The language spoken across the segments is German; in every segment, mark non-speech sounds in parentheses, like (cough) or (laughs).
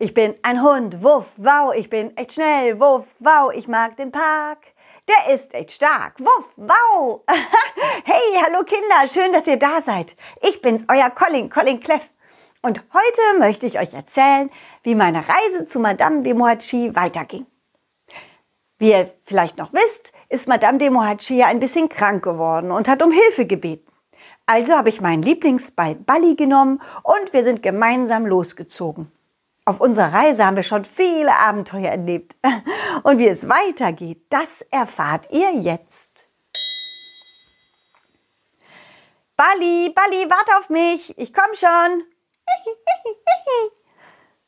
Ich bin ein Hund, wuff, wow, ich bin echt schnell, wuff, wow, ich mag den Park. Der ist echt stark, wuff, wow. (laughs) hey, hallo Kinder, schön, dass ihr da seid. Ich bin's, euer Colin, Colin Cleff. Und heute möchte ich euch erzählen, wie meine Reise zu Madame de Mohachi weiterging. Wie ihr vielleicht noch wisst, ist Madame de Mohachi ja ein bisschen krank geworden und hat um Hilfe gebeten. Also habe ich meinen Lieblingsball Balli genommen und wir sind gemeinsam losgezogen. Auf unserer Reise haben wir schon viele Abenteuer erlebt. Und wie es weitergeht, das erfahrt ihr jetzt. Balli, Balli, warte auf mich. Ich komm schon.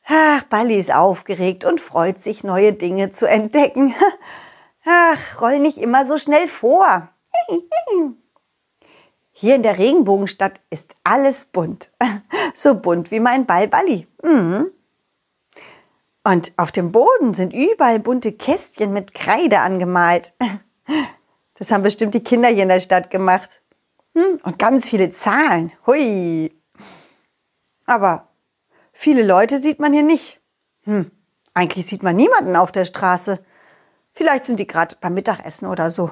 Ach, Balli ist aufgeregt und freut sich, neue Dinge zu entdecken. Ach, roll nicht immer so schnell vor. Hier in der Regenbogenstadt ist alles bunt. So bunt wie mein Ball Balli. Mhm. Und auf dem Boden sind überall bunte Kästchen mit Kreide angemalt. (laughs) Das haben bestimmt die Kinder hier in der Stadt gemacht. Hm, und ganz viele Zahlen. Hui. Aber viele Leute sieht man hier nicht. Hm, eigentlich sieht man niemanden auf der Straße. Vielleicht sind die gerade beim Mittagessen oder so.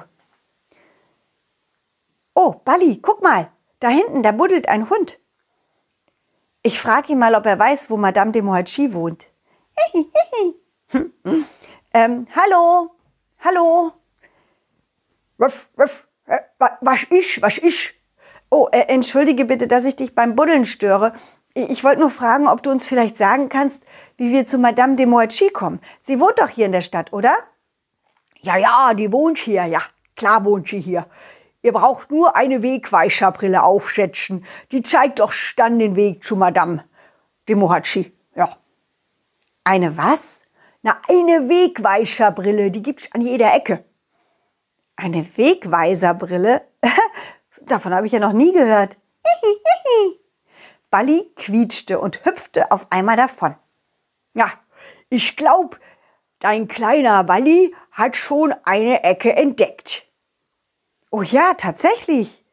Oh, Bali, guck mal. Da hinten, da buddelt ein Hund. Ich frage ihn mal, ob er weiß, wo Madame de Mohachi wohnt. (laughs) ähm, hallo, hallo. Ruff, ruff. Äh, was ist, was ist? Oh, äh, entschuldige bitte, dass ich dich beim Buddeln störe. Ich wollte nur fragen, ob du uns vielleicht sagen kannst, wie wir zu Madame de Moachi kommen. Sie wohnt doch hier in der Stadt, oder? Ja, ja, die wohnt hier, ja. Klar wohnt sie hier. Ihr braucht nur eine Wegweiserbrille aufschätzen. Die zeigt doch dann den Weg zu Madame de Mohachi. Eine was? Na, eine Wegweiserbrille, die gibt's an jeder Ecke. Eine Wegweiserbrille? (laughs) Davon habe ich ja noch nie gehört. (laughs) Balli quietschte und hüpfte auf einmal davon. Ja, ich glaub, dein kleiner Balli hat schon eine Ecke entdeckt. Oh ja, tatsächlich.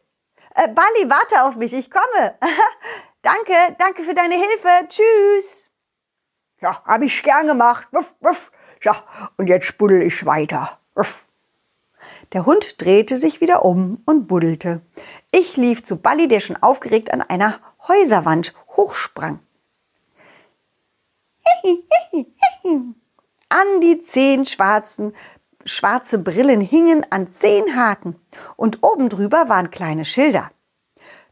Äh, Balli, warte auf mich, ich komme. (laughs) danke, danke für deine Hilfe. Tschüss. Ja, habe ich gern gemacht. Wuff, wuff. Ja, und jetzt buddel ich weiter. Wuff. Der Hund drehte sich wieder um und buddelte. Ich lief zu Balli, der schon aufgeregt an einer Häuserwand hochsprang. (laughs) An die zehn schwarzen, schwarze Brillen hingen an zehn Haken und oben drüber waren kleine Schilder.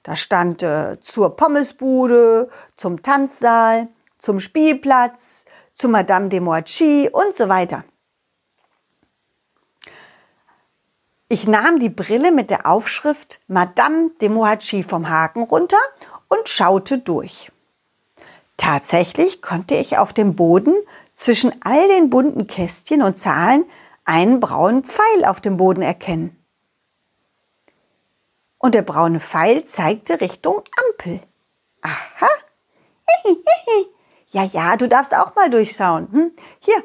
Da stand äh, zur Pommesbude, zum Tanzsaal, zum Spielplatz, zu Madame de Moachi und so weiter. Ich nahm die Brille mit der Aufschrift Madame de Moachi vom Haken runter und schaute durch. Tatsächlich konnte ich auf dem Boden zwischen all den bunten Kästchen und Zahlen einen braunen Pfeil auf dem Boden erkennen. Und der braune Pfeil zeigte Richtung Ampel. Aha. (laughs) Ja, ja, du darfst auch mal durchschauen. Hm? Hier.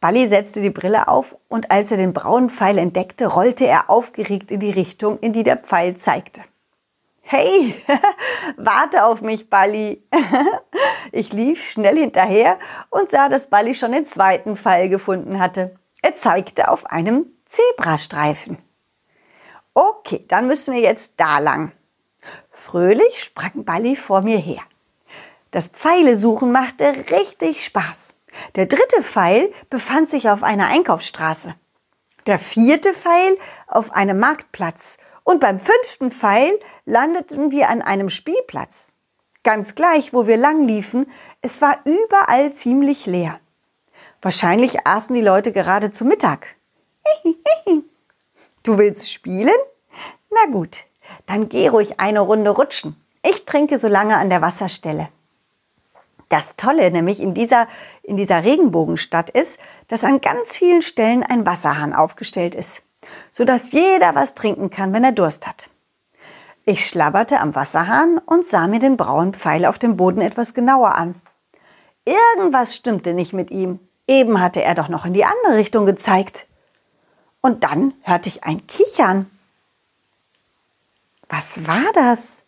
Balli setzte die Brille auf und als er den braunen Pfeil entdeckte, rollte er aufgeregt in die Richtung, in die der Pfeil zeigte. Hey, (laughs) warte auf mich, Balli. (laughs) Ich lief schnell hinterher und sah, dass Balli schon den zweiten Pfeil gefunden hatte. Er zeigte auf einem Zebrastreifen. Okay, dann müssen wir jetzt da lang. Fröhlich sprang Balli vor mir her. Das Pfeilesuchen machte richtig Spaß. Der dritte Pfeil befand sich auf einer Einkaufsstraße. Der vierte Pfeil auf einem Marktplatz. Und beim fünften Pfeil landeten wir an einem Spielplatz. Ganz gleich, wo wir lang liefen, es war überall ziemlich leer. Wahrscheinlich aßen die Leute gerade zu Mittag. (laughs) Du willst spielen? Na gut, dann geh ruhig eine Runde rutschen. Ich trinke so lange an der Wasserstelle. Das Tolle nämlich in dieser, in dieser Regenbogenstadt ist, dass an ganz vielen Stellen ein Wasserhahn aufgestellt ist, sodass jeder was trinken kann, wenn er Durst hat. Ich schlabberte am Wasserhahn und sah mir den braunen Pfeil auf dem Boden etwas genauer an. Irgendwas stimmte nicht mit ihm. Eben hatte er doch noch in die andere Richtung gezeigt. Und dann hörte ich ein Kichern. Was war das?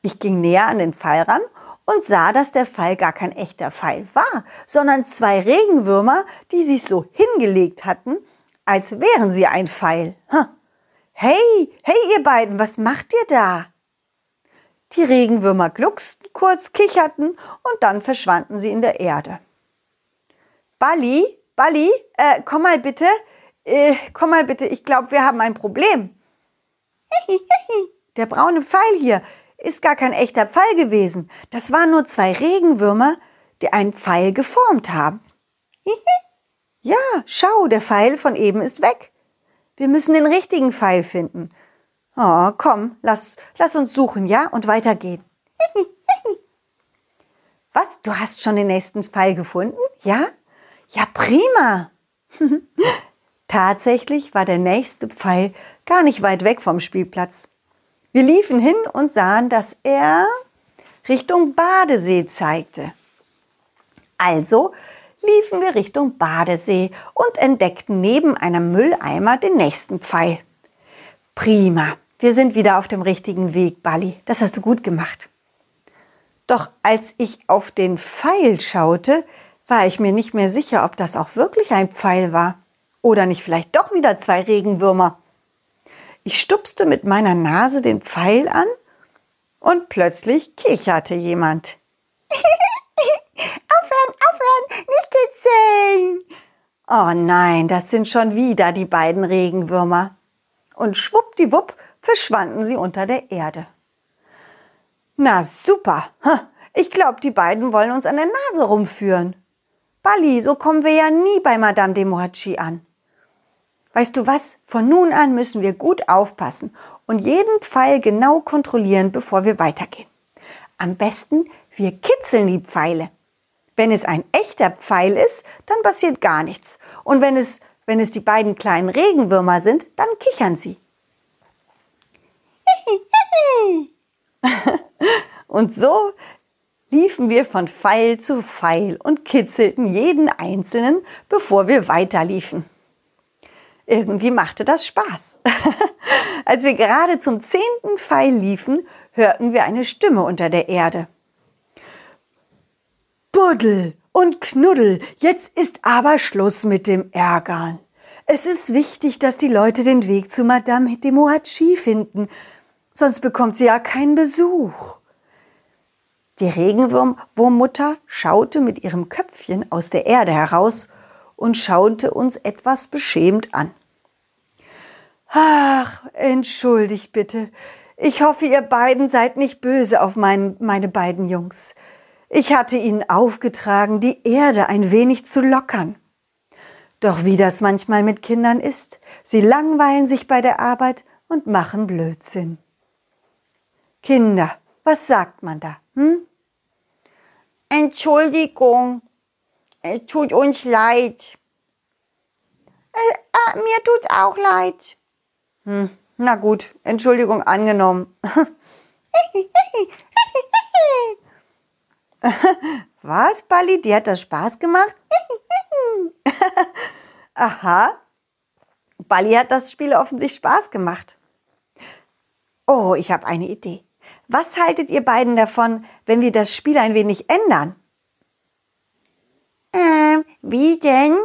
Ich ging näher an den Pfeil ran und sah, dass der Pfeil gar kein echter Pfeil war, sondern zwei Regenwürmer, die sich so hingelegt hatten, als wären sie ein Pfeil. Hey, hey ihr beiden, was macht ihr da? Die Regenwürmer glucksten kurz, kicherten und dann verschwanden sie in der Erde. Bali, Bali, äh, komm mal bitte, äh, komm mal bitte, ich glaube, wir haben ein Problem. (laughs) Der braune Pfeil hier ist gar kein echter Pfeil gewesen. Das waren nur zwei Regenwürmer, die einen Pfeil geformt haben. Ja, schau, der Pfeil von eben ist weg. Wir müssen den richtigen Pfeil finden. Oh, komm, lass, lass uns suchen, ja, und weitergehen. Was? Du hast schon den nächsten Pfeil gefunden? Ja? Ja, prima. (laughs) Tatsächlich war der nächste Pfeil gar nicht weit weg vom Spielplatz. Wir liefen hin und sahen, dass er Richtung Badesee zeigte. Also liefen wir Richtung Badesee und entdeckten neben einem Mülleimer den nächsten Pfeil. Prima, wir sind wieder auf dem richtigen Weg, Bali. Das hast du gut gemacht. Doch als ich auf den Pfeil schaute, war ich mir nicht mehr sicher, ob das auch wirklich ein Pfeil war oder nicht vielleicht doch wieder zwei Regenwürmer. Ich stupste mit meiner Nase den Pfeil an und plötzlich kicherte jemand. (laughs) aufhören, aufhören, nicht kitzeln! Oh nein, das sind schon wieder die beiden Regenwürmer. Und schwuppdiwupp verschwanden sie unter der Erde. Na super, ich glaube, die beiden wollen uns an der Nase rumführen. Bali, so kommen wir ja nie bei Madame de Mohachi an. Weißt du was? Von nun an müssen wir gut aufpassen und jeden Pfeil genau kontrollieren, bevor wir weitergehen. Am besten, wir kitzeln die Pfeile. Wenn es ein echter Pfeil ist, dann passiert gar nichts. Und wenn es, wenn es die beiden kleinen Regenwürmer sind, dann kichern sie. (laughs) Und so liefen wir von Pfeil zu Pfeil und kitzelten jeden einzelnen, bevor wir weiterliefen. Irgendwie machte das Spaß. (laughs) Als wir gerade zum zehnten Pfeil liefen, hörten wir eine Stimme unter der Erde. Buddel und Knuddel, jetzt ist aber Schluss mit dem Ärgern. Es ist wichtig, dass die Leute den Weg zu Madame de Mohachi finden, sonst bekommt sie ja keinen Besuch. Die Regenwurmmutter schaute mit ihrem Köpfchen aus der Erde heraus und schaute uns etwas beschämt an. Ach, entschuldigt bitte. Ich hoffe, ihr beiden seid nicht böse auf mein, meine beiden Jungs. Ich hatte ihnen aufgetragen, die Erde ein wenig zu lockern. Doch wie das manchmal mit Kindern ist, sie langweilen sich bei der Arbeit und machen Blödsinn. Kinder, was sagt man da? Hm? Entschuldigung, es tut uns leid. Äh, äh, mir tut's auch leid. Hm, na gut, Entschuldigung angenommen. (laughs) Was, Bali? Dir hat das Spaß gemacht? (laughs) Aha. Bali hat das Spiel offensichtlich Spaß gemacht. Oh, ich habe eine Idee. Was haltet ihr beiden davon, wenn wir das Spiel ein wenig ändern? Wie denn?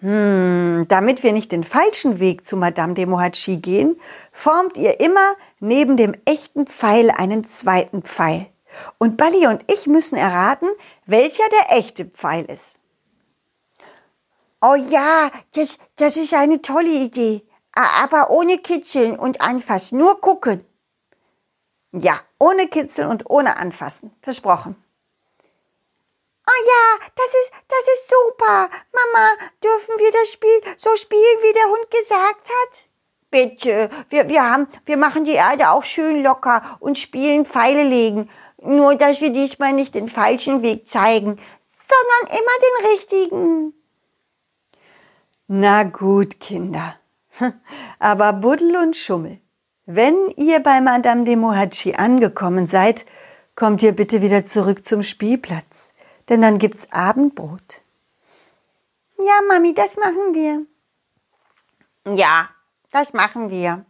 Hm, damit wir nicht den falschen Weg zu Madame de Mohachi gehen, formt ihr immer neben dem echten Pfeil einen zweiten Pfeil. Und Bali und ich müssen erraten, welcher der echte Pfeil ist. Oh ja, das, das ist eine tolle Idee. Aber ohne Kitzeln und Anfassen, nur gucken. Ja, ohne Kitzeln und ohne Anfassen. Versprochen. Oh ja, das ist, das ist super. Mama, dürfen wir das Spiel so spielen, wie der Hund gesagt hat? Bitte, wir, wir, haben, wir machen die Erde auch schön locker und spielen Pfeile legen. Nur, dass wir diesmal nicht den falschen Weg zeigen, sondern immer den richtigen. Na gut, Kinder. (laughs) Aber Buddel und Schummel, wenn ihr bei Madame de Mohachi angekommen seid, kommt ihr bitte wieder zurück zum Spielplatz, denn dann gibt's Abendbrot. Ja, Mami, das machen wir. Ja, das machen wir.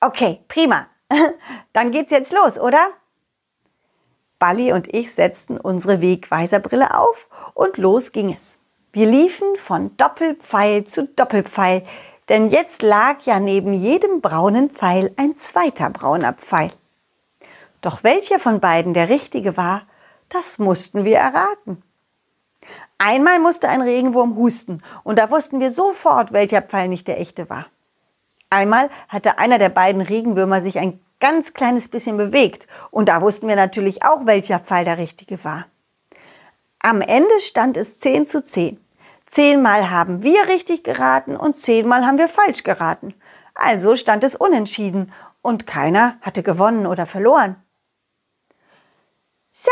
Okay, prima. (laughs) Dann geht's jetzt los, oder? Bali und ich setzten unsere Wegweiserbrille auf und los ging es. Wir liefen von Doppelpfeil zu Doppelpfeil, denn jetzt lag ja neben jedem braunen Pfeil ein zweiter brauner Pfeil. Doch welcher von beiden der richtige war, das mussten wir erraten. Einmal musste ein Regenwurm husten und da wussten wir sofort, welcher Pfeil nicht der echte war. Einmal hatte einer der beiden Regenwürmer sich ein ganz kleines bisschen bewegt und da wussten wir natürlich auch, welcher Pfeil der richtige war. Am Ende stand es 10 zu 10. Zehnmal haben wir richtig geraten und zehnmal haben wir falsch geraten. Also stand es unentschieden und keiner hatte gewonnen oder verloren. So,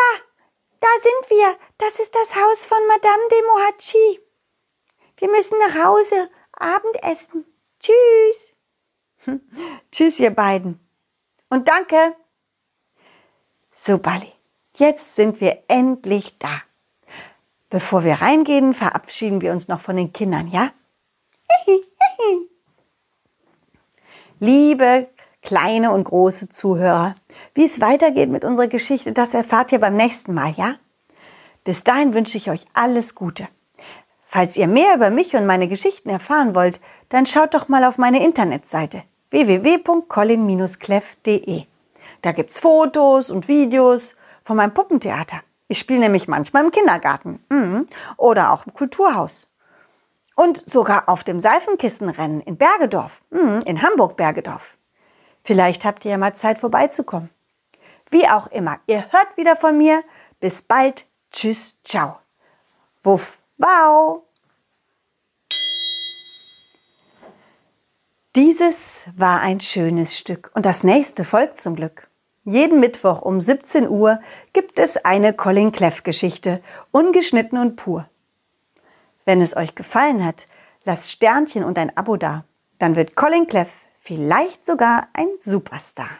da sind wir. Das ist das Haus von Madame de Mohachi. Wir müssen nach Hause Abendessen. Tschüss. (laughs) Tschüss, ihr beiden. Und danke. So, Bali, jetzt sind wir endlich da. Bevor wir reingehen, verabschieden wir uns noch von den Kindern, ja? Liebe kleine und große Zuhörer, wie es weitergeht mit unserer Geschichte, das erfahrt ihr beim nächsten Mal, ja? Bis dahin wünsche ich euch alles Gute. Falls ihr mehr über mich und meine Geschichten erfahren wollt, dann schaut doch mal auf meine Internetseite www.colin-cleff.de. Da gibt's Fotos und Videos von meinem Puppentheater. Ich spiele nämlich manchmal im Kindergarten mm, oder auch im Kulturhaus. Und sogar auf dem Seifenkistenrennen in Bergedorf, mm, in Hamburg-Bergedorf. Vielleicht habt ihr ja mal Zeit vorbeizukommen. Wie auch immer, ihr hört wieder von mir. Bis bald. Tschüss, ciao. Wuff, wow. Dieses war ein schönes Stück und das nächste folgt zum Glück. Jeden Mittwoch um 17 Uhr gibt es eine Colin Cleff Geschichte, ungeschnitten und pur. Wenn es euch gefallen hat, lasst Sternchen und ein Abo da. Dann wird Colin Cleff vielleicht sogar ein Superstar.